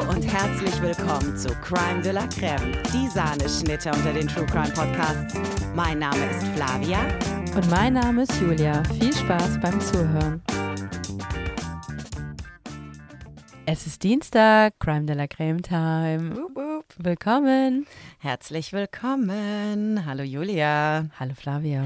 Hallo und herzlich willkommen zu Crime de la Creme, die Sahneschnitte unter den True Crime Podcasts. Mein Name ist Flavia. Und mein Name ist Julia. Viel Spaß beim Zuhören. Es ist Dienstag, Crime de la Creme Time. Wup, wup. Willkommen. Herzlich willkommen. Hallo Julia. Hallo Flavia.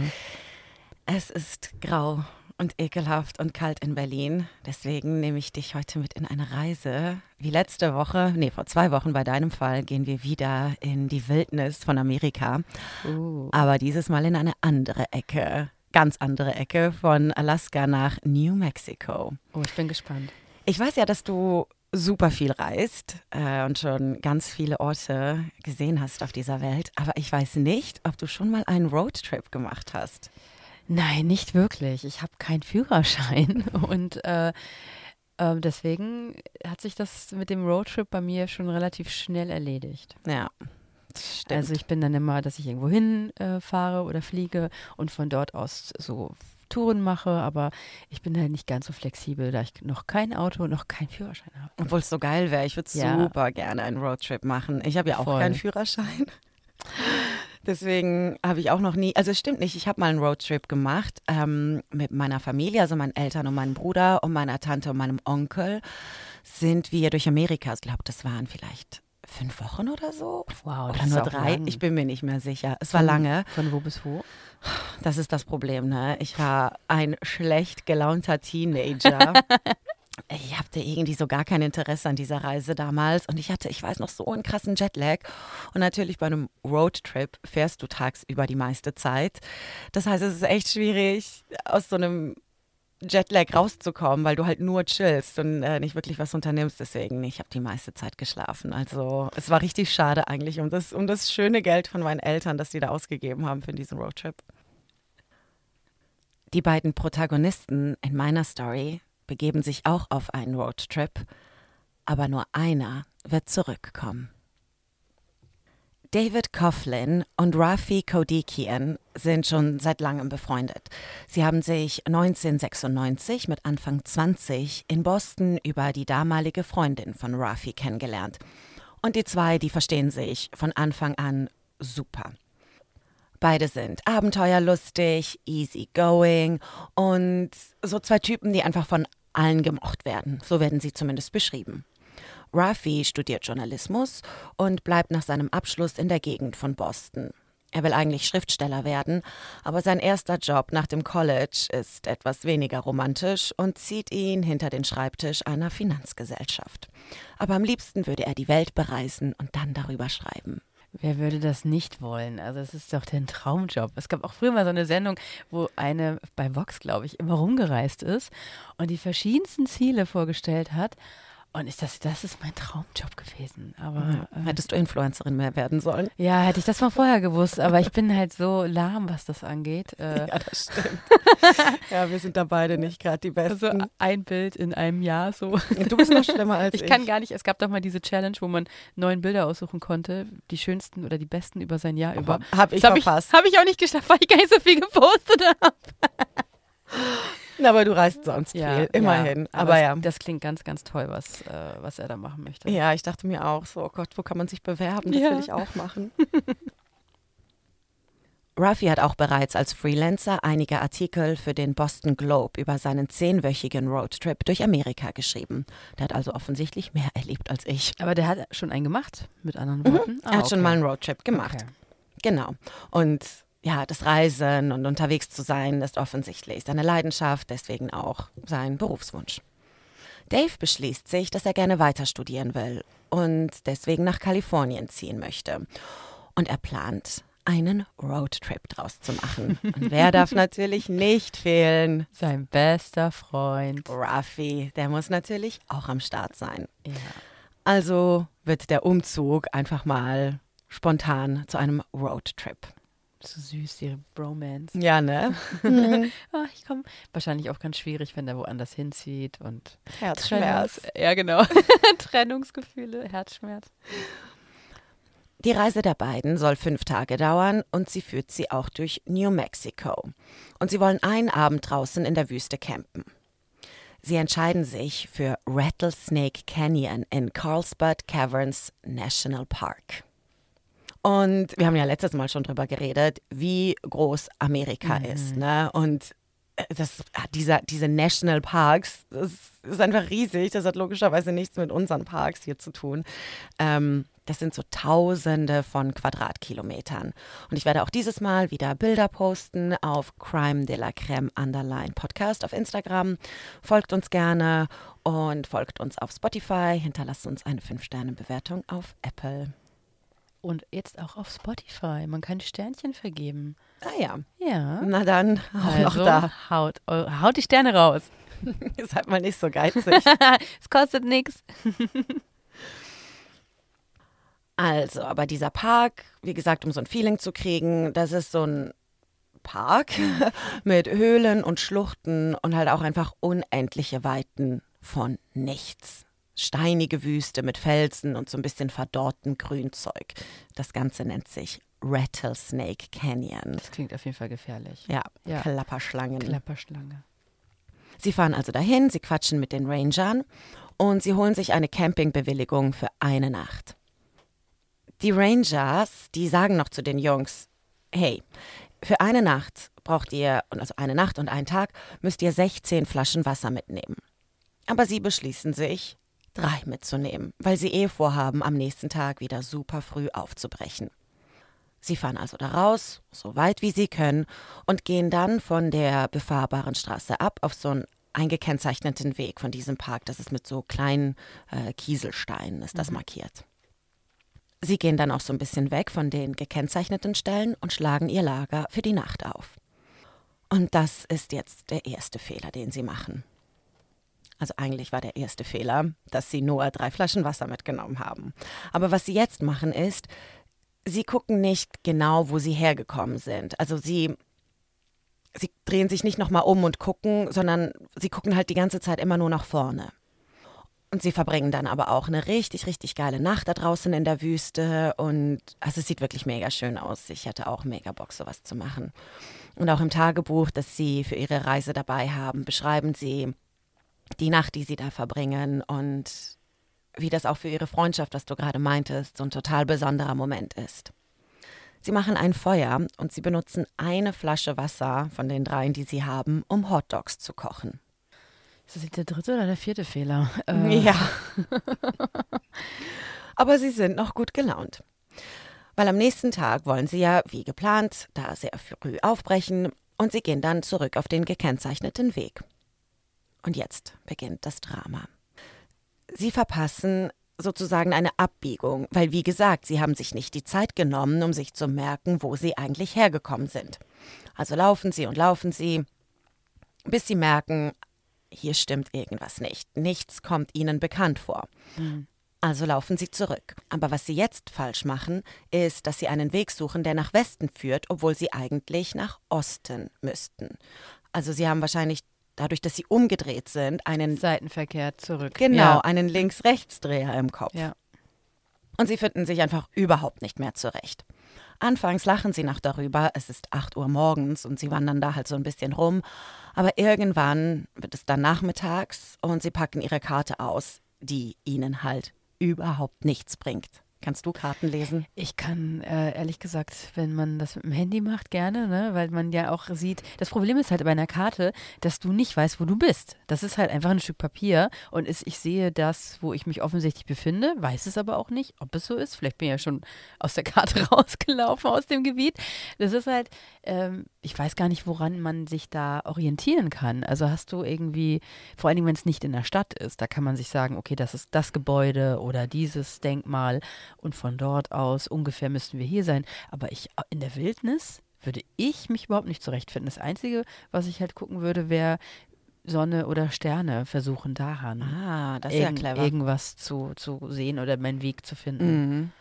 Es ist grau und ekelhaft und kalt in Berlin. Deswegen nehme ich dich heute mit in eine Reise. Wie letzte Woche, nee, vor zwei Wochen bei deinem Fall, gehen wir wieder in die Wildnis von Amerika. Uh. Aber dieses Mal in eine andere Ecke. Ganz andere Ecke von Alaska nach New Mexico. Oh, ich bin gespannt. Ich weiß ja, dass du super viel reist äh, und schon ganz viele Orte gesehen hast auf dieser Welt. Aber ich weiß nicht, ob du schon mal einen Roadtrip gemacht hast. Nein, nicht wirklich. Ich habe keinen Führerschein und äh, äh, deswegen hat sich das mit dem Roadtrip bei mir schon relativ schnell erledigt. Ja. Stimmt. Also ich bin dann immer, dass ich irgendwo hinfahre äh, fahre oder fliege und von dort aus so Touren mache, aber ich bin halt nicht ganz so flexibel, da ich noch kein Auto und noch keinen Führerschein habe. Obwohl es so geil wäre. Ich würde Ja. super gerne einen Roadtrip machen. Ich habe ja auch Voll. keinen Führerschein. Deswegen habe ich auch noch nie, also es stimmt nicht, ich habe mal einen Roadtrip gemacht ähm, mit meiner Familie, also meinen Eltern und meinem Bruder und meiner Tante und meinem Onkel sind wir durch Amerika. Ich glaube, das waren vielleicht fünf Wochen oder so. Wow, Oder nur drei, ich bin mir nicht mehr sicher. Es war lange. Von wo bis wo? Das ist das Problem, ne? Ich war ein schlecht gelaunter Teenager. Ich hatte irgendwie so gar kein Interesse an dieser Reise damals und ich hatte, ich weiß noch, so einen krassen Jetlag. Und natürlich bei einem Roadtrip fährst du tagsüber die meiste Zeit. Das heißt, es ist echt schwierig, aus so einem Jetlag rauszukommen, weil du halt nur chillst und äh, nicht wirklich was unternimmst. Deswegen, ich habe die meiste Zeit geschlafen. Also es war richtig schade eigentlich um das, um das schöne Geld von meinen Eltern, das die da ausgegeben haben für diesen Roadtrip. Die beiden Protagonisten in meiner Story begeben sich auch auf einen Roadtrip, aber nur einer wird zurückkommen. David Coughlin und Rafi Kodikian sind schon seit langem befreundet. Sie haben sich 1996 mit Anfang 20 in Boston über die damalige Freundin von Rafi kennengelernt. Und die zwei, die verstehen sich von Anfang an super. Beide sind abenteuerlustig, easygoing und so zwei Typen, die einfach von allen gemocht werden. So werden sie zumindest beschrieben. Rafi studiert Journalismus und bleibt nach seinem Abschluss in der Gegend von Boston. Er will eigentlich Schriftsteller werden, aber sein erster Job nach dem College ist etwas weniger romantisch und zieht ihn hinter den Schreibtisch einer Finanzgesellschaft. Aber am liebsten würde er die Welt bereisen und dann darüber schreiben. Wer würde das nicht wollen? Also es ist doch der Traumjob. Es gab auch früher mal so eine Sendung, wo eine bei Vox, glaube ich, immer rumgereist ist und die verschiedensten Ziele vorgestellt hat. Und ich dachte, das ist mein Traumjob gewesen. Aber äh, Hättest du Influencerin mehr werden sollen? ja, hätte ich das mal vorher gewusst. Aber ich bin halt so lahm, was das angeht. Äh, Ja, das stimmt. ja, wir sind da beide nicht gerade die Besten. also ein Bild in einem Jahr so. du bist noch schlimmer als ich. Ich kann gar nicht, es gab doch mal diese Challenge, wo man neun Bilder aussuchen konnte, die schönsten oder die besten über sein Jahr über. Hab ich Das habe ich, verpasst. hab ich auch nicht geschafft, weil ich gar nicht so viel gepostet habe. Na, aber du reist sonst viel, immerhin. aber es- ja. Das klingt ganz, ganz toll, was, äh, was er da machen möchte. Ja, ich dachte mir auch so, oh Gott, wo kann man sich bewerben? Das Ja. will ich auch machen. Ruffy hat auch bereits als Freelancer einige Artikel für den Boston Globe über seinen zehnwöchigen Roadtrip durch Amerika geschrieben. Der hat also offensichtlich mehr erlebt als ich. Aber der hat schon einen gemacht, mit anderen Worten. Ah, er hat schon mal einen Roadtrip gemacht. Okay. Genau. Und ja, das Reisen und unterwegs zu sein ist offensichtlich seine Leidenschaft, deswegen auch sein Berufswunsch. Dave beschließt sich, dass er gerne weiter studieren will und deswegen nach Kalifornien ziehen möchte. Und er plant, einen Roadtrip draus zu machen. Und wer darf natürlich nicht fehlen? Sein bester Freund. Ruffy, der muss natürlich auch am Start sein. Ja. Also wird der Umzug einfach mal spontan zu einem Roadtrip. So süß, ihre Bromance. Ja, ne? Ah, ich komme wahrscheinlich auch ganz schwierig, wenn der woanders hinzieht und Herzschmerz. Trennungs- Ja, genau. Trennungsgefühle, Herzschmerz. Die Reise der beiden soll fünf Tage dauern und sie führt sie auch durch New Mexico. Und sie wollen einen Abend draußen in der Wüste campen. Sie entscheiden sich für Rattlesnake Canyon in Carlsbad Caverns National Park. Und wir haben ja letztes Mal schon drüber geredet, wie groß Amerika mhm. ist. Ne? Und äh, das, ah, dieser, diese National Parks, das ist einfach riesig. Das hat logischerweise nichts mit unseren Parks hier zu tun. Ähm, das sind so Tausende von Quadratkilometern. Und ich werde auch dieses Mal wieder Bilder posten auf Crime de la Creme Underline Podcast auf Instagram. Folgt uns gerne und folgt uns auf Spotify. Hinterlasst uns eine 5-Sterne-Bewertung auf Apple. Und jetzt auch auf Spotify. Man kann Sternchen vergeben. Ah ja. Ja. Na dann, auch also, noch da. Haut, haut die Sterne raus. Seid mal nicht so geizig. es kostet nichts. Also, aber dieser Park, wie gesagt, um so ein Feeling zu kriegen, das ist so ein Park mit Höhlen und Schluchten und halt auch einfach unendliche Weiten von nichts. Steinige Wüste mit Felsen und so ein bisschen verdorrtem Grünzeug. Das Ganze nennt sich Rattlesnake Canyon. Das klingt auf jeden Fall gefährlich. Ja, ja. Klapperschlangen. Klapperschlange. Sie fahren also dahin, sie quatschen mit den Rangern und sie holen sich eine Campingbewilligung für eine Nacht. Die Rangers, die sagen noch zu den Jungs, hey, für eine Nacht braucht ihr, also eine Nacht und einen Tag, müsst ihr 16 Flaschen Wasser mitnehmen. Aber sie beschließen sich, drei mitzunehmen, weil sie eh vorhaben, am nächsten Tag wieder super früh aufzubrechen. Sie fahren also da raus, so weit wie sie können, und gehen dann von der befahrbaren Straße ab auf so einen eingekennzeichneten Weg von diesem Park. Das ist mit so kleinen äh, Kieselsteinen, ist das mhm. markiert. Sie gehen dann auch so ein bisschen weg von den gekennzeichneten Stellen und schlagen ihr Lager für die Nacht auf. Und das ist jetzt der erste Fehler, den sie machen. Also eigentlich war der erste Fehler, dass sie nur drei Flaschen Wasser mitgenommen haben. Aber was sie jetzt machen ist, sie gucken nicht genau, wo sie hergekommen sind. Also sie, sie drehen sich nicht nochmal um und gucken, sondern sie gucken halt die ganze Zeit immer nur nach vorne. Und sie verbringen dann aber auch eine richtig, richtig geile Nacht da draußen in der Wüste. Und also es sieht wirklich mega schön aus. Ich hätte auch mega Bock, sowas zu machen. Und auch im Tagebuch, das sie für ihre Reise dabei haben, beschreiben sie die Nacht, die sie da verbringen und wie das auch für ihre Freundschaft, was du gerade meintest, so ein total besonderer Moment ist. Sie machen ein Feuer und sie benutzen eine Flasche Wasser von den dreien, die sie haben, um Hotdogs zu kochen. Ist das der dritte oder der vierte Fehler? Äh. Ja. Aber sie sind noch gut gelaunt. Weil am nächsten Tag wollen sie ja, wie geplant, da sehr früh aufbrechen und sie gehen dann zurück auf den gekennzeichneten Weg. Und jetzt beginnt das Drama. Sie verpassen sozusagen eine Abbiegung, weil wie gesagt, sie haben sich nicht die Zeit genommen, um sich zu merken, wo sie eigentlich hergekommen sind. Also laufen sie und laufen sie, bis sie merken, hier stimmt irgendwas nicht. Nichts kommt ihnen bekannt vor. Mhm. Also laufen sie zurück. Aber was sie jetzt falsch machen, ist, dass sie einen Weg suchen, der nach Westen führt, obwohl sie eigentlich nach Osten müssten. Also sie haben wahrscheinlich dadurch, dass sie umgedreht sind, einen Seitenverkehr zurück. Genau, ja. einen Links-Rechts-Dreher im Kopf. Ja. Und sie finden sich einfach überhaupt nicht mehr zurecht. Anfangs lachen sie noch darüber, es ist 8 Uhr morgens und sie wandern da halt so ein bisschen rum. Aber irgendwann wird es dann nachmittags und sie packen ihre Karte aus, die ihnen halt überhaupt nichts bringt. Kannst du Karten lesen? Ich kann, äh, ehrlich gesagt, wenn man das mit dem Handy macht, gerne, ne? weil man ja auch sieht, das Problem ist halt bei einer Karte, dass du nicht weißt, wo du bist. Das ist halt einfach ein Stück Papier und ist, ich sehe das, wo ich mich offensichtlich befinde, weiß es aber auch nicht, ob es so ist. Vielleicht bin ich ja schon aus der Karte rausgelaufen, aus dem Gebiet. Das ist halt, ähm, ich weiß gar nicht, woran man sich da orientieren kann. Also hast du irgendwie, vor allen Dingen, wenn es nicht in der Stadt ist, da kann man sich sagen, okay, das ist das Gebäude oder dieses Denkmal und von dort aus ungefähr müssten wir hier sein. Aber ich in der Wildnis würde ich mich überhaupt nicht zurechtfinden. Das Einzige, was ich halt gucken würde, wäre Sonne oder Sterne versuchen daran. Ah, das ist ja clever. Irgendwas zu, zu sehen oder meinen Weg zu finden. Mhm.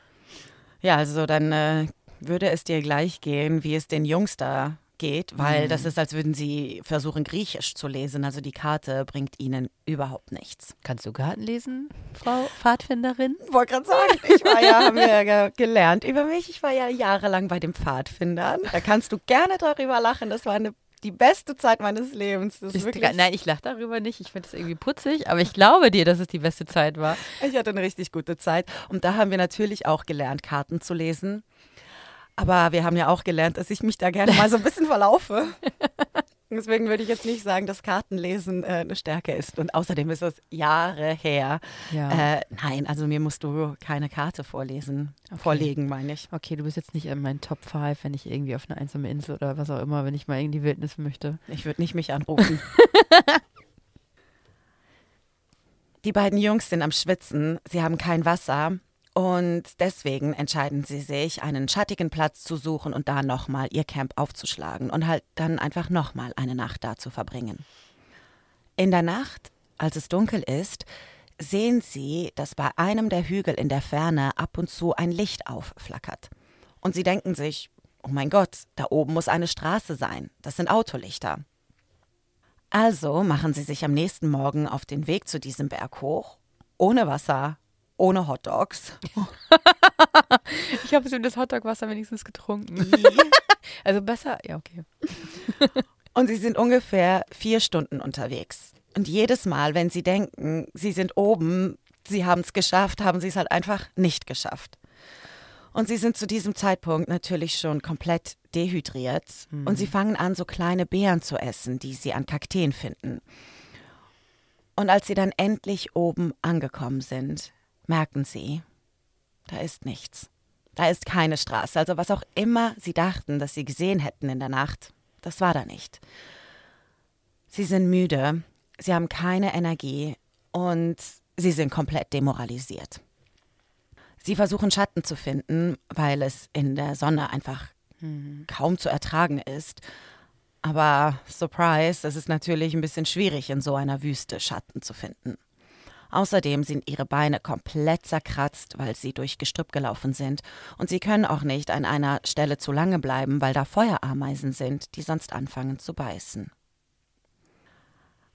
Ja, also dann äh, würde es dir gleich gehen, wie es den Jungs da geht, weil mhm. das ist, als würden sie versuchen, Griechisch zu lesen. Also die Karte bringt ihnen überhaupt nichts. Kannst du Karten lesen, Frau Pfadfinderin? Ich wollte gerade sagen, ich war ja, haben wir ja gelernt über mich. Ich war ja jahrelang bei den Pfadfindern. Da kannst du gerne darüber lachen. Das war eine die beste Zeit meines Lebens. Das ist Ich, wirklich, nein, ich lache darüber nicht. Ich finde es irgendwie putzig, aber ich glaube dir, dass es die beste Zeit war. ich hatte eine richtig gute Zeit. Und da haben wir natürlich auch gelernt, Karten zu lesen. Aber wir haben ja auch gelernt, dass ich mich da gerne mal so ein bisschen verlaufe. Deswegen würde ich jetzt nicht sagen, dass Kartenlesen äh, eine Stärke ist. Und außerdem ist es Jahre her. Ja. Äh, nein, also mir musst du keine Karte vorlesen, vorlegen, meine ich. Okay, du bist jetzt nicht in meinen Top 5, wenn ich irgendwie auf eine einsame Insel oder was auch immer, wenn ich mal in die Wildnis möchte. Ich würde nicht mich anrufen. die beiden Jungs sind am Schwitzen, sie haben kein Wasser und deswegen entscheiden sie sich, einen schattigen Platz zu suchen und da nochmal ihr Camp aufzuschlagen und halt dann einfach nochmal eine Nacht da zu verbringen. In der Nacht, als es dunkel ist, sehen sie, dass bei einem der Hügel in der Ferne ab und zu ein Licht aufflackert. Und sie denken sich, oh mein Gott, da oben muss eine Straße sein, das sind Autolichter. Also machen sie sich am nächsten Morgen auf den Weg zu diesem Berg hoch, ohne Wasser, ohne Hotdogs. Ich habe das Hotdog-Wasser wenigstens getrunken. Also besser, ja, okay. Und sie sind ungefähr vier Stunden unterwegs. Und jedes Mal, wenn sie denken, sie sind oben, sie haben es geschafft, haben sie es halt einfach nicht geschafft. Und sie sind zu diesem Zeitpunkt natürlich schon komplett dehydriert. Und sie fangen an, so kleine Beeren zu essen, die sie an Kakteen finden. Und als sie dann endlich oben angekommen sind, merken sie, da ist nichts. Da ist keine Straße. Also was auch immer sie dachten, dass sie gesehen hätten in der Nacht, das war da nicht. Sie sind müde, sie haben keine Energie und sie sind komplett demoralisiert. Sie versuchen Schatten zu finden, weil es in der Sonne einfach kaum zu ertragen ist. Aber surprise, es ist natürlich ein bisschen schwierig, in so einer Wüste Schatten zu finden. Außerdem sind ihre Beine komplett zerkratzt, weil sie durch Gestrüpp gelaufen sind. Und sie können auch nicht an einer Stelle zu lange bleiben, weil da Feuerameisen sind, die sonst anfangen zu beißen.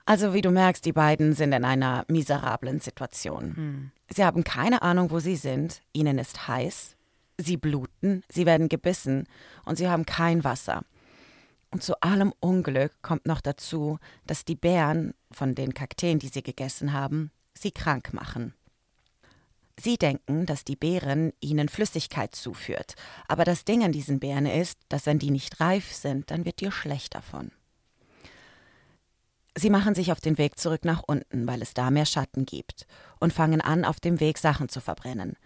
Also wie du merkst, die beiden sind in einer miserablen Situation. Sie haben keine Ahnung, wo sie sind, ihnen ist heiß, sie bluten, sie werden gebissen und sie haben kein Wasser. Und zu allem Unglück kommt noch dazu, dass die Beeren von den Kakteen, die sie gegessen haben, sie krank machen. Sie denken, dass die Beeren ihnen Flüssigkeit zuführt, aber das Ding an diesen Beeren ist, dass wenn die nicht reif sind, dann wird dir schlecht davon. Sie machen sich auf den Weg zurück nach unten, weil es da mehr Schatten gibt, und fangen an, auf dem Weg Sachen zu verbrennen.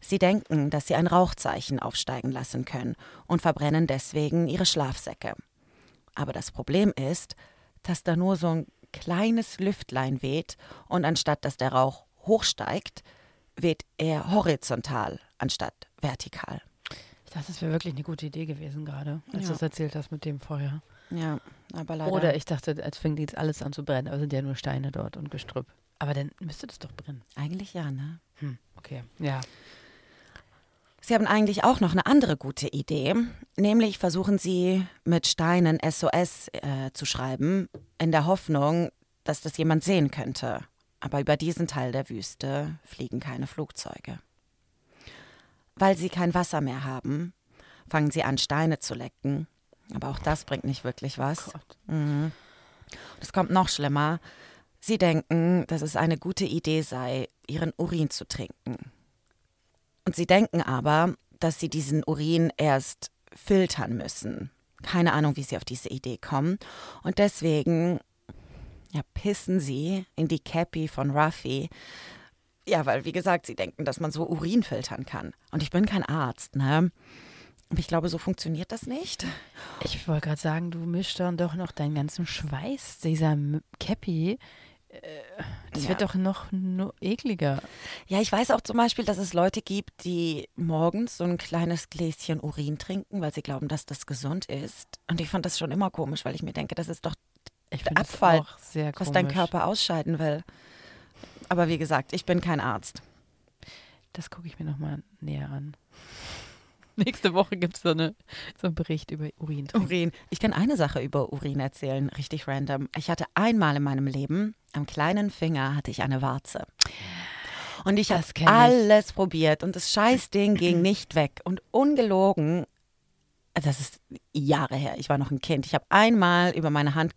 Sie denken, dass sie ein Rauchzeichen aufsteigen lassen können und verbrennen deswegen ihre Schlafsäcke. Aber das Problem ist, dass da nur so ein kleines Lüftlein weht und anstatt dass der Rauch hochsteigt, weht er horizontal anstatt vertikal. Ich dachte, das wäre wirklich eine gute Idee gewesen gerade, als Ja. du es erzählt hast mit dem Feuer. Ja, aber leider. Oder ich dachte, als fängt jetzt alles an zu brennen, aber es sind ja nur Steine dort und Gestrüpp. Aber dann müsste das doch brennen. eigentlich ja, ne? Hm, okay. Ja. Sie haben eigentlich auch noch eine andere gute Idee, nämlich versuchen Sie mit Steinen SOS äh, zu schreiben, in der Hoffnung, dass das jemand sehen könnte. Aber über diesen Teil der Wüste fliegen keine Flugzeuge. Weil Sie kein Wasser mehr haben, fangen Sie an, Steine zu lecken. Aber auch das bringt nicht wirklich was. Gott. Mhm. Es kommt noch schlimmer. Sie denken, dass es eine gute Idee sei, ihren Urin zu trinken. Und sie denken aber, dass sie diesen Urin erst filtern müssen. Keine Ahnung, wie sie auf diese Idee kommen. Und deswegen ja, pissen sie in die Cappy von Ruffy. Ja, weil, wie gesagt, sie denken, dass man so Urin filtern kann. Und ich bin kein Arzt, ne? Ich glaube, so funktioniert das nicht. Ich wollte gerade sagen, du mischst dann doch noch deinen ganzen Schweiß, dieser Cappy. Äh, Das Ja. wird doch noch nur ekliger. Ja, ich weiß auch zum Beispiel, dass es Leute gibt, die morgens so ein kleines Gläschen Urin trinken, weil sie glauben, dass das gesund ist. Und ich fand das schon immer komisch, weil ich mir denke, das ist doch, Abfall, was dein Körper ausscheiden will. Aber wie gesagt, ich bin kein Arzt. Das gucke ich mir nochmal näher an. Nächste Woche gibt es so, eine, so einen Bericht über Urin. Urin. Ich kann eine Sache über Urin erzählen, richtig random. Ich hatte einmal in meinem Leben, am kleinen Finger hatte ich eine Warze. Und ich habe kenn ich. alles probiert und das Scheißding ging nicht weg. Und ungelogen, das ist Jahre her, ich war noch ein Kind. Ich habe einmal über meine Hand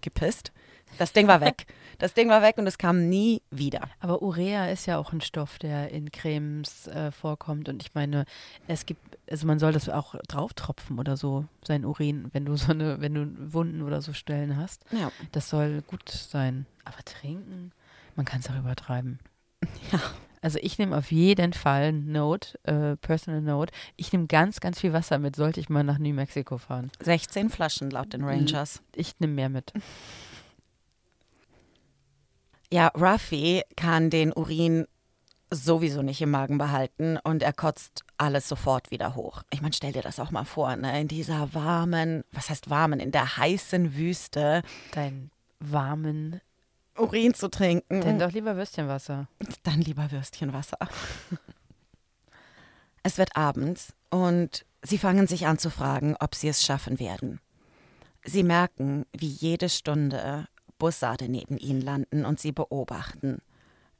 gepisst. Das Ding war weg. Das Ding war weg und es kam nie wieder. Aber Urea ist ja auch ein Stoff, der in Cremes äh, vorkommt. Und ich meine, es gibt, also man soll das auch drauftropfen oder so, sein Urin, wenn du so eine, wenn du Wunden oder so Stellen hast. Ja. Das soll gut sein. Aber trinken, man kann es auch übertreiben. Ja. Also ich nehme auf jeden Fall Note, äh, Personal Note. Ich nehme ganz, ganz viel Wasser mit, sollte ich mal nach New Mexico fahren. 16 Flaschen laut den Rangers. Ich nehme mehr mit. Ja, Ruffy kann den Urin sowieso nicht im Magen behalten und er kotzt alles sofort wieder hoch. Ich meine, stell dir das auch mal vor, ne? in dieser warmen, was heißt warmen, in der heißen Wüste. Deinen warmen Urin zu trinken. Denn doch lieber Würstchenwasser. Dann lieber Würstchenwasser. es wird abends und sie fangen sich an zu fragen, ob sie es schaffen werden. Sie merken, wie jede Stunde Bussarde neben ihnen landen und sie beobachten.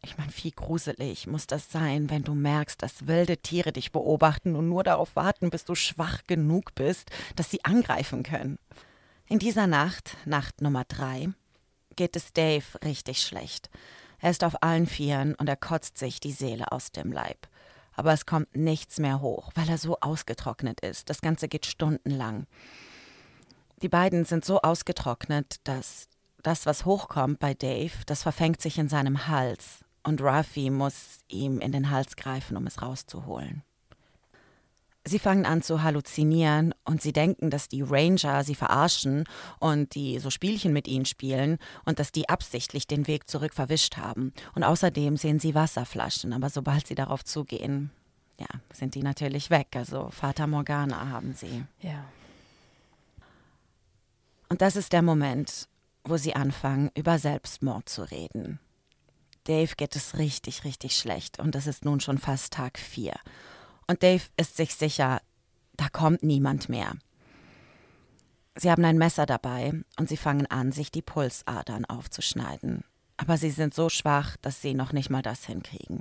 Ich meine, wie gruselig muss das sein, wenn du merkst, dass wilde Tiere dich beobachten und nur darauf warten, bis du schwach genug bist, dass sie angreifen können. In dieser Nacht, Nacht Nummer drei, geht es Dave richtig schlecht. Er ist auf allen Vieren und er kotzt sich die Seele aus dem Leib. Aber es kommt nichts mehr hoch, weil er so ausgetrocknet ist. Das Ganze geht stundenlang. Die beiden sind so ausgetrocknet, dass das, was hochkommt bei Dave, das verfängt sich in seinem Hals und Ruffy muss ihm in den Hals greifen, um es rauszuholen. Sie fangen an zu halluzinieren und sie denken, dass die Ranger sie verarschen und die so Spielchen mit ihnen spielen und dass die absichtlich den Weg zurück verwischt haben. Und außerdem sehen sie Wasserflaschen, aber sobald sie darauf zugehen, ja, sind die natürlich weg. Also Vater Morgana haben sie. Ja. Und das ist der Moment, wo sie anfangen, über Selbstmord zu reden. Dave geht es richtig, richtig schlecht und es ist nun schon fast Tag vier. Und Dave ist sich sicher, da kommt niemand mehr. Sie haben ein Messer dabei und sie fangen an, sich die Pulsadern aufzuschneiden. Aber sie sind so schwach, dass sie noch nicht mal das hinkriegen.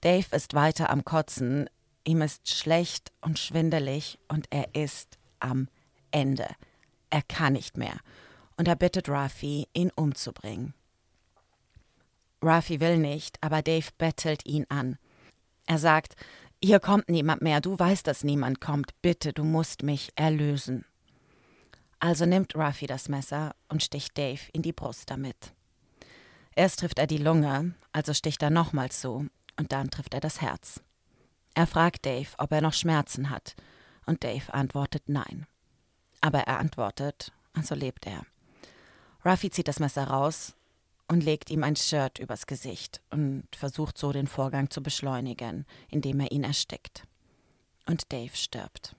Dave ist weiter am Kotzen, ihm ist schlecht und schwindelig und er ist am Ende. Er kann nicht mehr und er bittet Ruffy, ihn umzubringen. Ruffy will nicht, aber Dave bettelt ihn an. Er sagt, hier kommt niemand mehr, du weißt, dass niemand kommt, bitte, du musst mich erlösen. Also nimmt Ruffy das Messer und sticht Dave in die Brust damit. Erst trifft er die Lunge, also sticht er nochmals zu, und dann trifft er das Herz. Er fragt Dave, ob er noch Schmerzen hat, und Dave antwortet nein. Aber er antwortet, also lebt er. Ruffy zieht das Messer raus und legt ihm ein Shirt übers Gesicht und versucht so den Vorgang zu beschleunigen, indem er ihn erstickt. Und Dave stirbt.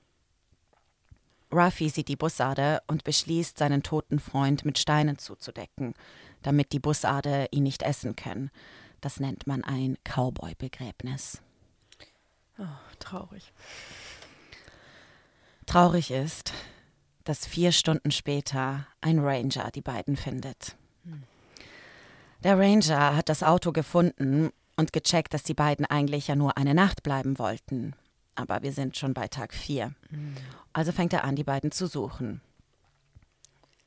Ruffy sieht die Bussarde und beschließt, seinen toten Freund mit Steinen zuzudecken, damit die Bussarde ihn nicht essen können. Das nennt man ein Cowboy-Begräbnis. Oh, traurig. Traurig ist, dass vier Stunden später ein Ranger die beiden findet. Der Ranger hat das Auto gefunden und gecheckt, dass die beiden eigentlich ja nur eine Nacht bleiben wollten. Aber wir sind schon bei Tag vier. Also fängt er an, die beiden zu suchen.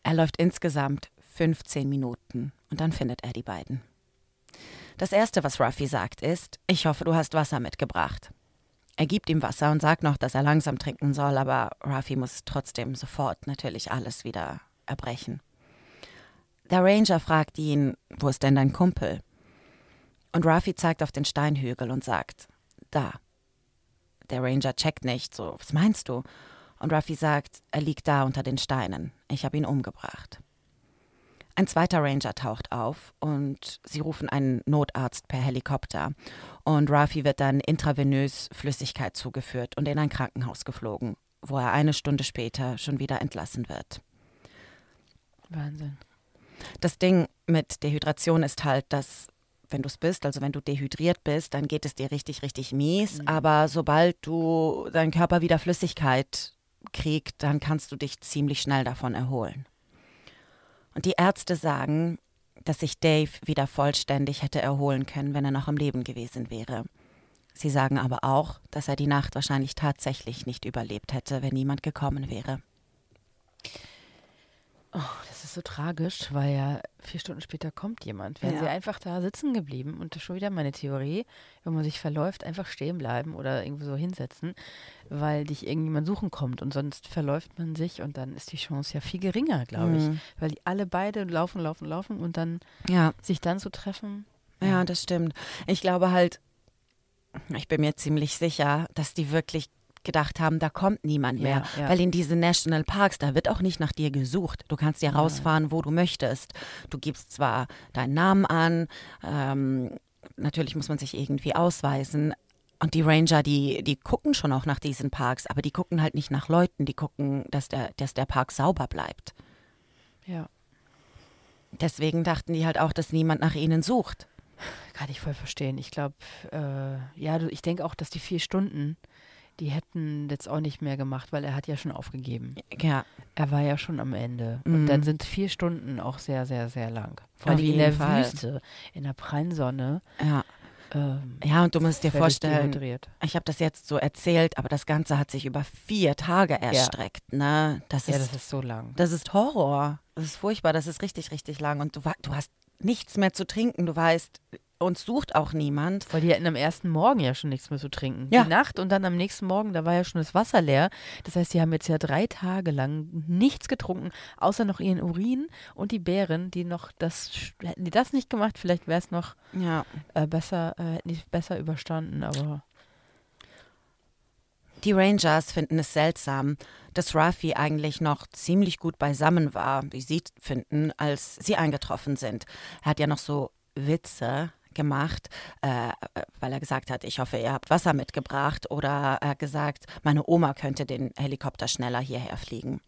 Er läuft insgesamt 15 Minuten und dann findet er die beiden. Das Erste, was Ruffy sagt, ist, ich hoffe, du hast Wasser mitgebracht. Er gibt ihm Wasser und sagt noch, dass er langsam trinken soll, aber Ruffy muss trotzdem sofort natürlich alles wieder erbrechen. Der Ranger fragt ihn, wo ist denn dein Kumpel? Und Ruffy zeigt auf den Steinhügel und sagt, da. Der Ranger checkt nicht, so, was meinst du? Und Ruffy sagt, er liegt da unter den Steinen. Ich habe ihn umgebracht. Ein zweiter Ranger taucht auf und sie rufen einen Notarzt per Helikopter. Und Rafi wird dann intravenös Flüssigkeit zugeführt und in ein Krankenhaus geflogen, wo er eine Stunde später schon wieder entlassen wird. Wahnsinn. Das Ding mit Dehydration ist halt, dass wenn du es bist, also wenn du dehydriert bist, dann geht es dir richtig, richtig mies. Mhm. Aber sobald du dein Körper wieder Flüssigkeit kriegt, dann kannst du dich ziemlich schnell davon erholen. Und die Ärzte sagen, dass sich Dave wieder vollständig hätte erholen können, wenn er noch am Leben gewesen wäre. Sie sagen aber auch, dass er die Nacht wahrscheinlich tatsächlich nicht überlebt hätte, wenn niemand gekommen wäre. Ist so tragisch, weil ja vier Stunden später kommt jemand. Wären Ja. sie einfach da sitzen geblieben und das ist schon wieder meine Theorie, wenn man sich verläuft, einfach stehen bleiben oder irgendwo so hinsetzen, weil dich irgendjemand suchen kommt und sonst verläuft man sich und dann ist die Chance ja viel geringer, glaube ich. Mhm. Weil die alle beide laufen, laufen, laufen und dann Ja, sich dann zu treffen. ja, das stimmt. Ich glaube halt, ich bin mir ziemlich sicher, dass die wirklich gedacht haben, da kommt niemand mehr. Ja, ja. Weil in diesen National Parks, da wird auch nicht nach dir gesucht. Du kannst ja rausfahren, wo du möchtest. Du gibst zwar deinen Namen an, ähm, natürlich muss man sich irgendwie ausweisen. Und die Ranger, die, die gucken schon auch nach diesen Parks, aber die gucken halt nicht nach Leuten, die gucken, dass der, dass der Park sauber bleibt. Ja, Deswegen dachten die halt auch, dass niemand nach ihnen sucht. kann ich voll verstehen. Ich glaube, äh, ja, ich denke auch, dass die vier Stunden, die hätten jetzt auch nicht mehr gemacht, weil er hat ja schon aufgegeben. Ja, Er war ja schon am Ende. Mhm. Und dann sind vier Stunden auch sehr, sehr, sehr lang. Vor allem in der Fall. Wüste, in der prallen Sonne. ja. Ähm, Ja, und du musst dir vorstellen, dehydriert. ich habe das jetzt so erzählt, aber das Ganze hat sich über vier Tage erstreckt. Ne? Das, Ja, ist, das ist so lang. das ist Horror. Das ist furchtbar, das ist richtig, richtig lang. Und du, du hast nichts mehr zu trinken. Du weißt, uns sucht auch niemand. Weil die hatten am ersten Morgen ja schon nichts mehr zu trinken. Ja. Die Nacht und dann am nächsten Morgen, da war ja schon das Wasser leer. Das heißt, die haben jetzt ja drei Tage lang nichts getrunken, außer noch ihren Urin und die Beeren, die noch das, hätten die das nicht gemacht, vielleicht wäre es noch Ja. äh, besser, äh, hätten die besser überstanden, aber Die Rangers finden es seltsam, dass Ruffy eigentlich noch ziemlich gut beisammen war, wie sie finden, als sie eingetroffen sind. Er hat ja noch so Witze gemacht, äh, weil er gesagt hat, ich hoffe, ihr habt Wasser mitgebracht oder er hat gesagt, meine Oma könnte den Helikopter schneller hierher fliegen.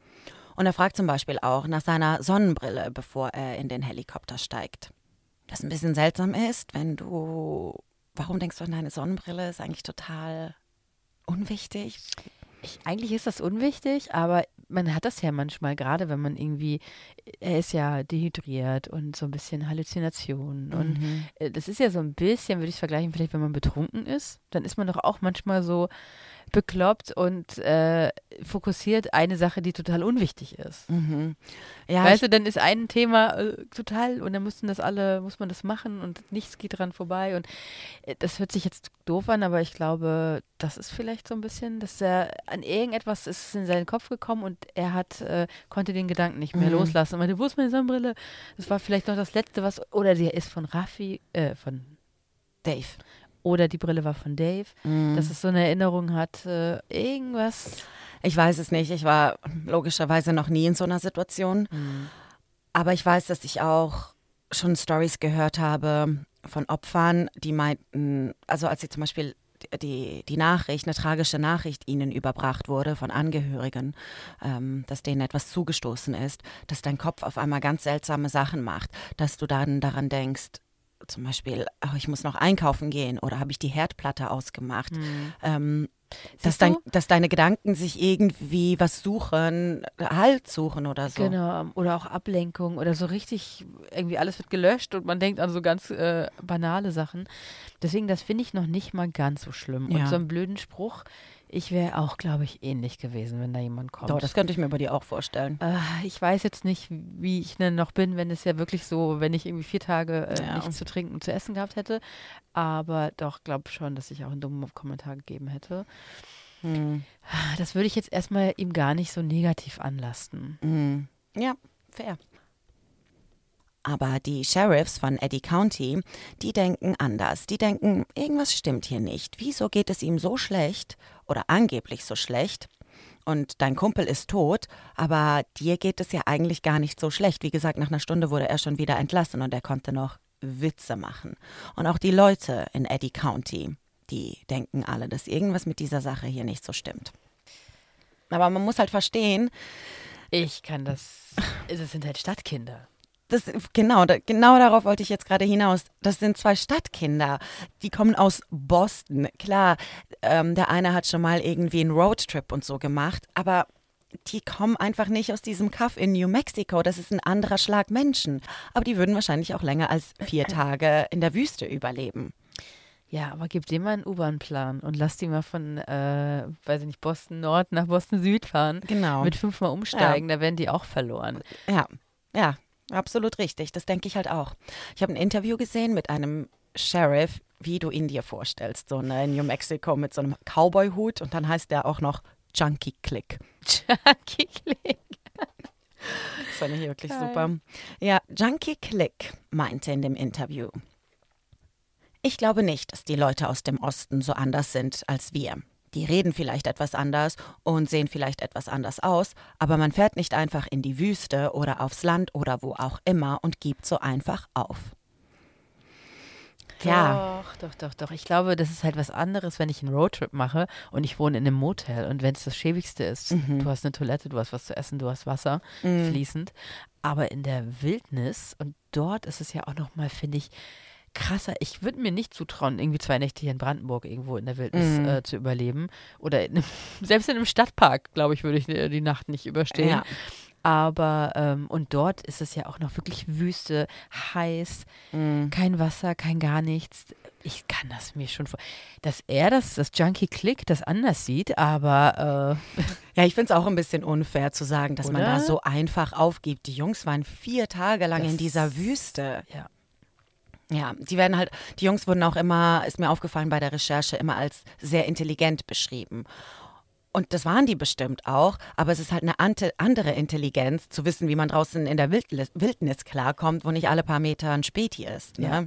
Und er fragt zum Beispiel auch nach seiner Sonnenbrille, bevor er in den Helikopter steigt. Das ein bisschen seltsam ist, wenn du, warum denkst du an deine Sonnenbrille, ist eigentlich total unwichtig. Ich, eigentlich ist das unwichtig, aber man hat das ja manchmal, gerade wenn man irgendwie, er ist ja dehydriert und so ein bisschen Halluzinationen. Und äh, das ist ja so ein bisschen, würde ich vergleichen, vielleicht wenn man betrunken ist, dann ist man doch auch manchmal so bekloppt und äh, fokussiert eine Sache, die total unwichtig ist. Mhm. Ja, weißt du, dann ist ein Thema äh, total und dann müssen das alle, muss man das machen und nichts geht dran vorbei. Und äh, das hört sich jetzt doof an, aber ich glaube, das ist vielleicht so ein bisschen, dass er an irgendetwas ist in seinen Kopf gekommen und er hat, äh, konnte den Gedanken nicht mehr Mhm. loslassen. Und meinte, wo ist meine Sonnenbrille? Das war vielleicht noch das Letzte, was, oder der ist von Raffi, äh, von, Dave. Oder die Brille war von Dave, Mhm. dass es so eine Erinnerung hat, äh, irgendwas. Ich weiß es nicht. Ich war logischerweise noch nie in so einer Situation. Aber ich weiß, dass ich auch schon Stories gehört habe von Opfern, die meinten, also als sie zum Beispiel die, die Nachricht, eine tragische Nachricht ihnen überbracht wurde von Angehörigen, ähm, dass denen etwas zugestoßen ist, dass dein Kopf auf einmal ganz seltsame Sachen macht, dass du dann daran denkst, zum Beispiel, oh, ich muss noch einkaufen gehen oder habe ich die Herdplatte ausgemacht. Ähm, dass, dein, dass deine Gedanken sich irgendwie was suchen, Halt suchen oder so. Genau, oder auch Ablenkung oder so richtig, irgendwie alles wird gelöscht und man denkt an so ganz äh, banale Sachen. Deswegen, das finde ich noch nicht mal ganz so schlimm. Ja. Und so einen blöden Spruch, ich wäre auch, glaube ich, ähnlich gewesen, wenn da jemand kommt. Doch, das könnte ich mir bei dir auch vorstellen. äh, ich weiß jetzt nicht, wie ich denn noch bin, wenn es ja wirklich so, wenn ich irgendwie vier Tage äh, Ja. nichts zu trinken und zu essen gehabt hätte. Aber doch, glaube schon, dass ich auch einen dummen Kommentar gegeben hätte. Hm. Das würde ich jetzt erstmal ihm gar nicht so negativ anlasten. Hm. Ja, fair. Aber die Sheriffs von Eddy County, die denken anders. Die denken, irgendwas stimmt hier nicht. Wieso geht es ihm so schlecht oder angeblich so schlecht? Und dein Kumpel ist tot, aber dir geht es ja eigentlich gar nicht so schlecht. Wie gesagt, nach einer Stunde wurde er schon wieder entlassen und er konnte noch Witze machen. Und auch die Leute in Eddy County, die denken alle, dass irgendwas mit dieser Sache hier nicht so stimmt. Aber man muss halt verstehen, Ich kann das. Es sind halt Stadtkinder. Das, genau, da, genau darauf wollte ich jetzt gerade hinaus. Das sind zwei Stadtkinder. Die kommen aus Boston. Klar, ähm, der eine hat schon mal irgendwie einen Roadtrip und so gemacht, aber die kommen einfach nicht aus diesem Kaff in New Mexico. Das ist ein anderer Schlag Menschen. Aber die würden wahrscheinlich auch länger als vier Tage in der Wüste überleben. Ja, aber gib dem mal einen U-Bahn-Plan und lass die mal von, äh, weiß ich nicht, Boston Nord nach Boston Süd fahren. Genau. Mit fünfmal umsteigen, ja. da werden die auch verloren. Ja, ja, absolut richtig. Das denke ich halt auch. Ich habe ein Interview gesehen mit einem Sheriff, wie du ihn dir vorstellst. So ne, in New Mexico mit so einem Cowboy-Hut und dann heißt der auch noch Junkie Click. Junkie Click. Das fand ich wirklich Geil. super. Ja, Junkie Click meinte in dem Interview. Ich glaube nicht, dass die Leute aus dem Osten so anders sind als wir. Die reden vielleicht etwas anders und sehen vielleicht etwas anders aus, aber man fährt nicht einfach in die Wüste oder aufs Land oder wo auch immer und gibt so einfach auf. Doch, ja. Doch, doch, doch. Ich glaube, das ist halt was anderes, wenn ich einen Roadtrip mache und ich wohne in einem Motel und wenn es das Schäbigste ist, mhm. du hast eine Toilette, du hast was zu essen, du hast Wasser mhm. fließend. Aber in der Wildnis und dort ist es ja auch nochmal, finde ich, krasser. Ich würde mir nicht zutrauen, irgendwie zwei Nächte hier in Brandenburg irgendwo in der Wildnis mhm. äh, zu überleben. Oder in selbst in einem Stadtpark, glaube ich, würde ich die, die Nacht nicht überstehen. Ja. Aber, ähm, und dort ist es ja auch noch wirklich Wüste, heiß, mhm. kein Wasser, kein gar nichts. Ich kann das mir schon vor. Dass er das, das Junkie Click, das anders sieht, aber. Äh ja, ich finde es auch ein bisschen unfair zu sagen, dass Oder? man da so einfach aufgibt. Die Jungs waren vier Tage lang das, in dieser Wüste. Ja. Ja, die werden halt, die Jungs wurden auch immer, ist mir aufgefallen bei der Recherche, immer als sehr intelligent beschrieben. Und das waren die bestimmt auch, aber es ist halt eine andere Intelligenz, zu wissen, wie man draußen in der Wildnis klarkommt, wo nicht alle paar Meter ein Späti ist. Ne? Ja.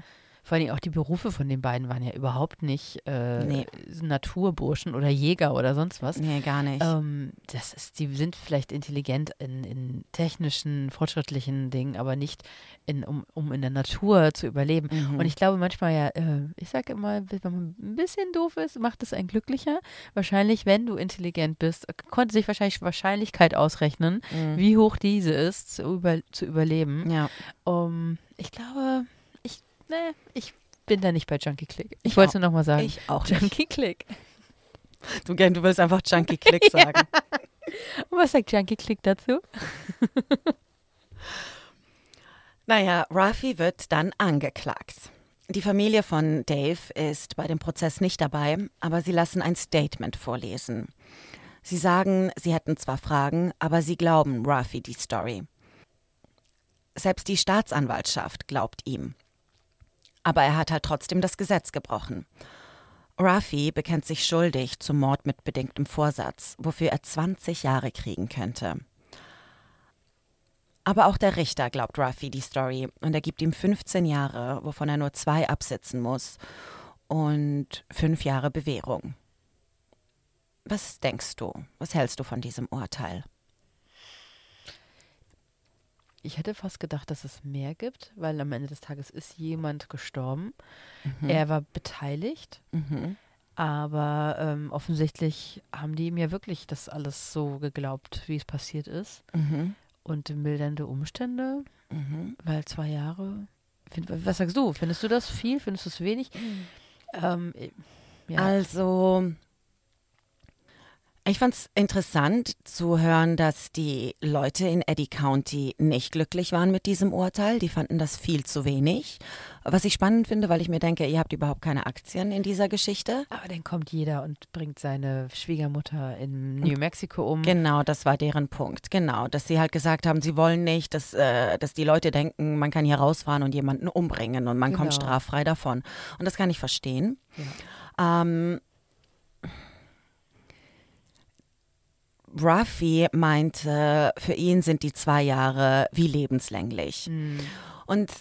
Vor allem auch die Berufe von den beiden waren ja überhaupt nicht äh, nee. Naturburschen oder Jäger oder sonst was. Nee, gar nicht. Ähm, das ist, die sind vielleicht intelligent in, in technischen, fortschrittlichen Dingen, aber nicht in, um, um in der Natur zu überleben. Mhm. Und ich glaube manchmal ja, äh, ich sage immer, wenn man ein bisschen doof ist, macht es einen glücklicher. Wahrscheinlich, wenn du intelligent bist, konnte sich wahrscheinlich Wahrscheinlichkeit ausrechnen, mhm. wie hoch diese ist, zu, über, zu überleben. Ja. Um, ich glaube, nee, ich bin da nicht bei Junkie Click. Ich, ich wollte es nur nochmal sagen. Ich auch Junkie Click. Du, gern, du willst einfach Junkie Click sagen. Und was sagt Junkie Click dazu? naja, Rafi wird dann angeklagt. Die Familie von Dave ist bei dem Prozess nicht dabei, aber sie lassen ein Statement vorlesen. Sie sagen, sie hätten zwar Fragen, aber sie glauben Rafi die Story. Selbst die Staatsanwaltschaft glaubt ihm. Aber er hat halt trotzdem das Gesetz gebrochen. Rafi bekennt sich schuldig zum Mord mit bedingtem Vorsatz, wofür er 20 Jahre kriegen könnte. Aber auch der Richter glaubt Rafi die Story und er gibt ihm 15 Jahre, wovon er nur zwei absitzen muss und fünf Jahre Bewährung. Was denkst du? Was hältst du von diesem Urteil? Ich hätte fast gedacht, dass es mehr gibt, weil am Ende des Tages ist jemand gestorben. Mhm. Er war beteiligt, mhm. aber ähm, offensichtlich haben die ihm ja wirklich das alles so geglaubt, wie es passiert ist. Mhm. Und mildernde Umstände, mhm. weil zwei Jahre. Find, was sagst du? Findest du das viel? Findest du es wenig? Mhm. Ähm, ja. Also, ich fand es interessant zu hören, dass die Leute in Eddy County nicht glücklich waren mit diesem Urteil. Die fanden das viel zu wenig. Was ich spannend finde, weil ich mir denke, ihr habt überhaupt keine Aktien in dieser Geschichte. Aber dann kommt jeder und bringt seine Schwiegermutter in New Mexico um. Genau, das war deren Punkt. Genau, dass sie halt gesagt haben, sie wollen nicht, dass, äh, dass die Leute denken, man kann hier rausfahren und jemanden umbringen und man genau. kommt straffrei davon. Und das kann ich verstehen. Ja. Ähm, Ruffy meinte, für ihn sind die zwei Jahre wie lebenslänglich. Mhm. Und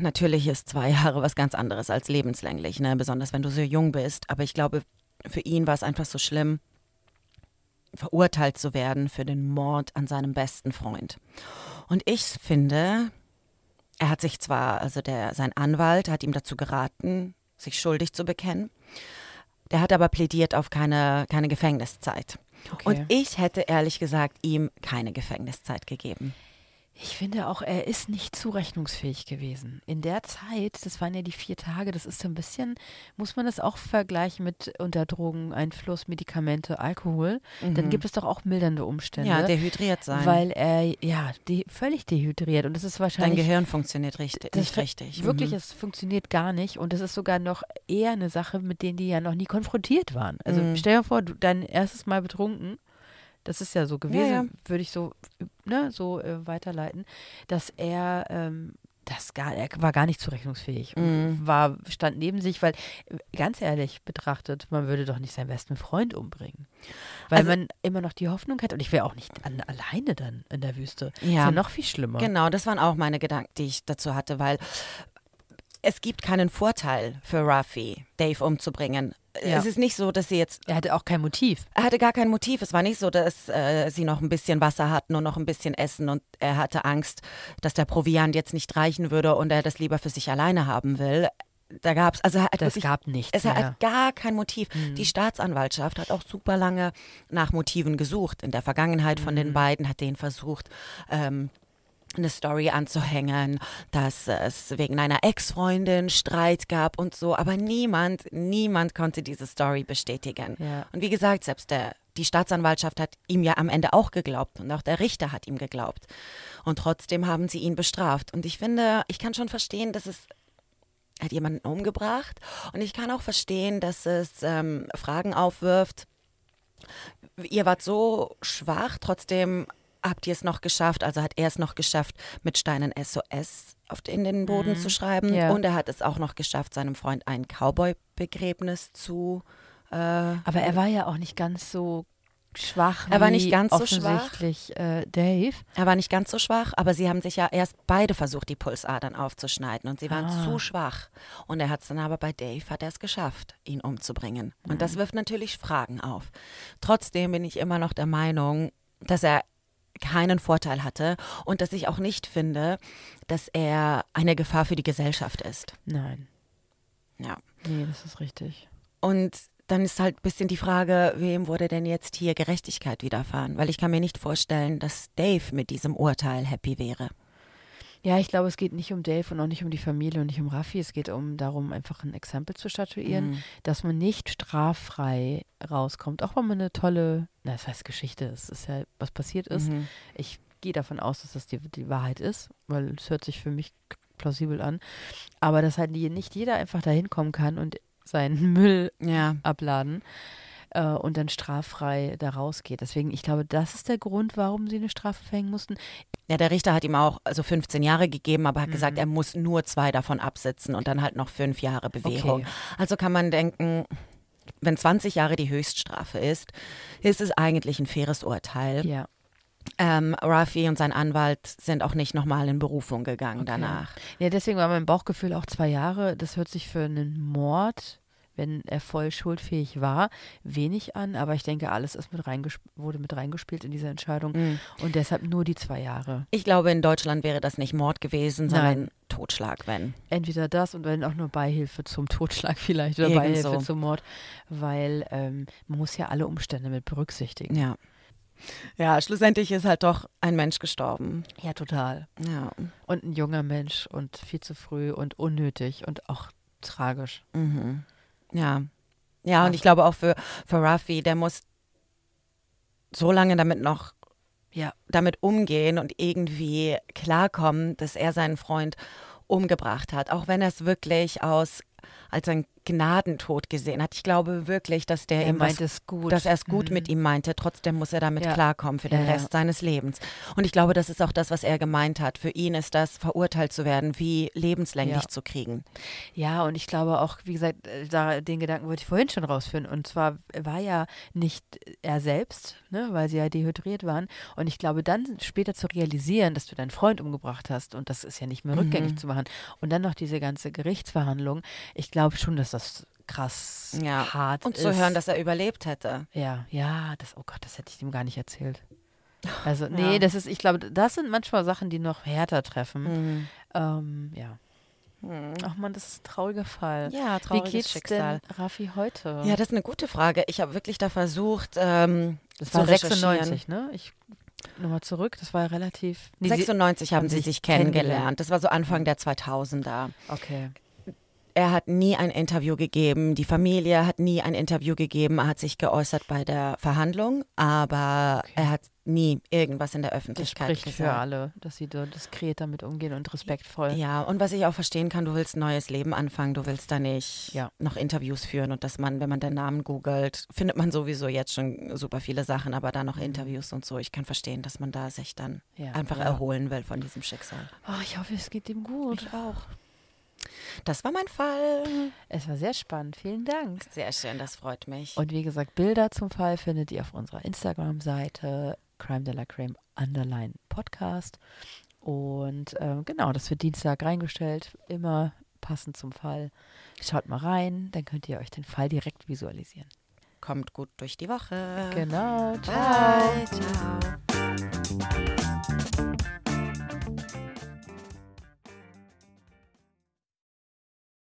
natürlich ist zwei Jahre was ganz anderes als lebenslänglich, ne? besonders wenn du so jung bist. Aber ich glaube, für ihn war es einfach so schlimm, verurteilt zu werden für den Mord an seinem besten Freund. Und ich finde, er hat sich zwar, also der, sein Anwalt hat ihm dazu geraten, sich schuldig zu bekennen. Der hat aber plädiert auf keine, keine Gefängniszeit. Okay. Und ich hätte ehrlich gesagt ihm keine Gefängniszeit gegeben. Ich finde auch, er ist nicht zurechnungsfähig gewesen. In der Zeit, das waren ja die vier Tage, das ist so ein bisschen, muss man das auch vergleichen mit unter Drogeneinfluss, Medikamente, Alkohol. Mhm. Dann gibt es doch auch mildernde Umstände. Ja, dehydriert sein. Weil er, ja, de völlig dehydriert. Und das ist wahrscheinlich. Dein Gehirn funktioniert richtig, nicht richtig. Wirklich, mhm. es funktioniert gar nicht. Und das ist sogar noch eher eine Sache, mit denen die ja noch nie konfrontiert waren. Also mhm. stell dir vor, du, dein erstes Mal betrunken das ist ja so gewesen, ja, ja. würde ich so, ne, so äh, weiterleiten, dass er ähm, das gar, er war gar nicht zurechnungsfähig mm. war, stand neben sich, weil ganz ehrlich betrachtet, man würde doch nicht seinen besten Freund umbringen. Weil also, man immer noch die Hoffnung hat und ich wäre auch nicht an, alleine dann in der Wüste. Ja. Das ist ja noch viel schlimmer. Genau, das waren auch meine Gedanken, die ich dazu hatte, weil es gibt keinen Vorteil für Rafi, Dave umzubringen. Ja. Es ist nicht so, dass sie jetzt. Er hatte auch kein Motiv. Er hatte gar kein Motiv. Es war nicht so, dass äh, sie noch ein bisschen Wasser hatten und noch ein bisschen Essen und er hatte Angst, dass der Proviant jetzt nicht reichen würde und er das lieber für sich alleine haben will. Da gab es, also das wirklich, gab nichts. Es ja. hat gar kein Motiv. Mhm. Die Staatsanwaltschaft hat auch super lange nach Motiven gesucht. In der Vergangenheit von den mhm. beiden hat den versucht, ähm, eine Story anzuhängen, dass es wegen einer Ex-Freundin Streit gab und so, aber niemand, niemand konnte diese Story bestätigen. Ja. Und wie gesagt, selbst der, die Staatsanwaltschaft hat ihm ja am Ende auch geglaubt und auch der Richter hat ihm geglaubt. Und trotzdem haben sie ihn bestraft. Und ich finde, ich kann schon verstehen, dass es hat jemanden umgebracht und ich kann auch verstehen, dass es ähm, Fragen aufwirft. Ihr wart so schwach, trotzdem habt ihr es noch geschafft, also hat er es noch geschafft, mit Steinen SOS auf, in den Boden mhm. zu schreiben. Ja. Und er hat es auch noch geschafft, seinem Freund ein Cowboy-Begräbnis zu. Äh, Aber er war ja auch nicht ganz so schwach. Er war nicht ganz so schwach. Äh, Dave. Er war nicht ganz so schwach, aber sie haben sich ja erst beide versucht, die Pulsadern aufzuschneiden und sie waren ah. zu schwach. Und er hat es dann aber bei Dave hat er es geschafft, ihn umzubringen. Und mhm. das wirft natürlich Fragen auf. Trotzdem bin ich immer noch der Meinung, dass er keinen Vorteil hatte und dass ich auch nicht finde, dass er eine Gefahr für die Gesellschaft ist. Nein. Ja. Nee, das ist richtig. Und dann ist halt ein bisschen die Frage, wem wurde denn jetzt hier Gerechtigkeit widerfahren? Weil ich kann mir nicht vorstellen, dass Dave mit diesem Urteil happy wäre. Ja, ich glaube, es geht nicht um Dave und auch nicht um die Familie und nicht um Raffi. Es geht um darum, einfach ein Exempel zu statuieren, mhm. dass man nicht straffrei rauskommt, auch wenn man eine tolle, na, das heißt Geschichte, es ist ja, was passiert ist. Mhm. Ich gehe davon aus, dass das die, die Wahrheit ist, weil es hört sich für mich plausibel an. Aber dass halt nicht jeder einfach dahin kommen kann und seinen Müll ja. abladen äh, und dann straffrei da rausgeht. Deswegen, ich glaube, das ist der Grund, warum sie eine Strafe verhängen mussten. Ja, der Richter hat ihm auch also 15 Jahre gegeben, aber hat mhm. gesagt, er muss nur zwei davon absitzen und dann halt noch fünf Jahre Bewährung. Okay. Also kann man denken, wenn 20 Jahre die Höchststrafe ist, ist es eigentlich ein faires Urteil. Ja. Ähm, Rafi und sein Anwalt sind auch nicht nochmal in Berufung gegangen okay. danach. Ja, deswegen war mein Bauchgefühl auch zwei Jahre. Das hört sich für einen Mord wenn er voll schuldfähig war, wenig an, aber ich denke, alles ist mit wurde mit reingespielt in diese Entscheidung mhm. und deshalb nur die zwei Jahre. Ich glaube, in Deutschland wäre das nicht Mord gewesen, sondern Nein. Totschlag, wenn. Entweder das und wenn auch nur Beihilfe zum Totschlag vielleicht oder Irgend Beihilfe zum Mord, weil ähm, man muss ja alle Umstände mit berücksichtigen. Ja. Ja, schlussendlich ist halt doch ein Mensch gestorben. Ja, total. Ja. Und ein junger Mensch und viel zu früh und unnötig und auch tragisch. Mhm. Ja. Ja, und ich glaube auch für, für Rafi, der muss so lange damit noch ja. damit umgehen und irgendwie klarkommen, dass er seinen Freund umgebracht hat, auch wenn er es wirklich aus als ein Gnadentod gesehen hat. Ich glaube wirklich, dass der er ihm was, es gut. dass er es gut mhm. mit ihm meinte. Trotzdem muss er damit ja. klarkommen für den ja, Rest seines Lebens. Und ich glaube, das ist auch das, was er gemeint hat. Für ihn ist das, verurteilt zu werden, wie lebenslänglich zu kriegen. Ja, und ich glaube auch, wie gesagt, äh, da, den Gedanken wollte ich vorhin schon rausführen. Und zwar war ja nicht er selbst, ne, weil sie ja dehydriert waren. Und ich glaube, dann später zu realisieren, dass du deinen Freund umgebracht hast und das ist ja nicht mehr rückgängig mhm. zu machen. Und dann noch diese ganze Gerichtsverhandlung. Ich glaube schon, dass das das krass ja. hart Und zu hören, dass er überlebt hätte. Ja, ja, das, oh Gott, das hätte ich ihm gar nicht erzählt. Also, nee, ja. das ist, ich glaube, das sind manchmal Sachen, die noch härter treffen. Mhm. Ähm, ja. Mhm. Ach man, das ist ein trauriger Fall. Ja, trauriges Wie geht's Schicksal. denn Raffi heute? Ja, das ist eine gute Frage. Ich habe wirklich da versucht, ähm, das war 96, ne? Ich Nochmal zurück, das war relativ. Nee, 96 haben sie sich kennengelernt. Das war so Anfang der 2000er. Okay. Er hat nie ein Interview gegeben, die Familie hat nie ein Interview gegeben, er hat sich geäußert bei der Verhandlung, aber Okay. er hat nie irgendwas in der Das Öffentlichkeit spricht gesagt. für alle, dass sie so diskret damit umgehen und respektvoll. Ja, und was ich auch verstehen kann, du willst ein neues Leben anfangen, du willst da nicht Ja. noch Interviews führen und dass man, wenn man den Namen googelt, findet man sowieso jetzt schon super viele Sachen, aber da noch Interviews und so. Ich kann verstehen, dass man da sich dann Mhm. Ja, einfach ja. erholen will von diesem Schicksal. Oh, ich hoffe, es geht ihm gut. auch. Das war mein Fall. Es war sehr spannend. Vielen Dank. Sehr schön, das freut mich. Und wie gesagt, Bilder zum Fall findet ihr auf unserer Instagram-Seite Crime de la Crime Underline Podcast. Und äh, genau, das wird Dienstag reingestellt, immer passend zum Fall. Schaut mal rein, dann könnt ihr euch den Fall direkt visualisieren. Kommt gut durch die Woche. Genau. Ciao. Bye, ciao.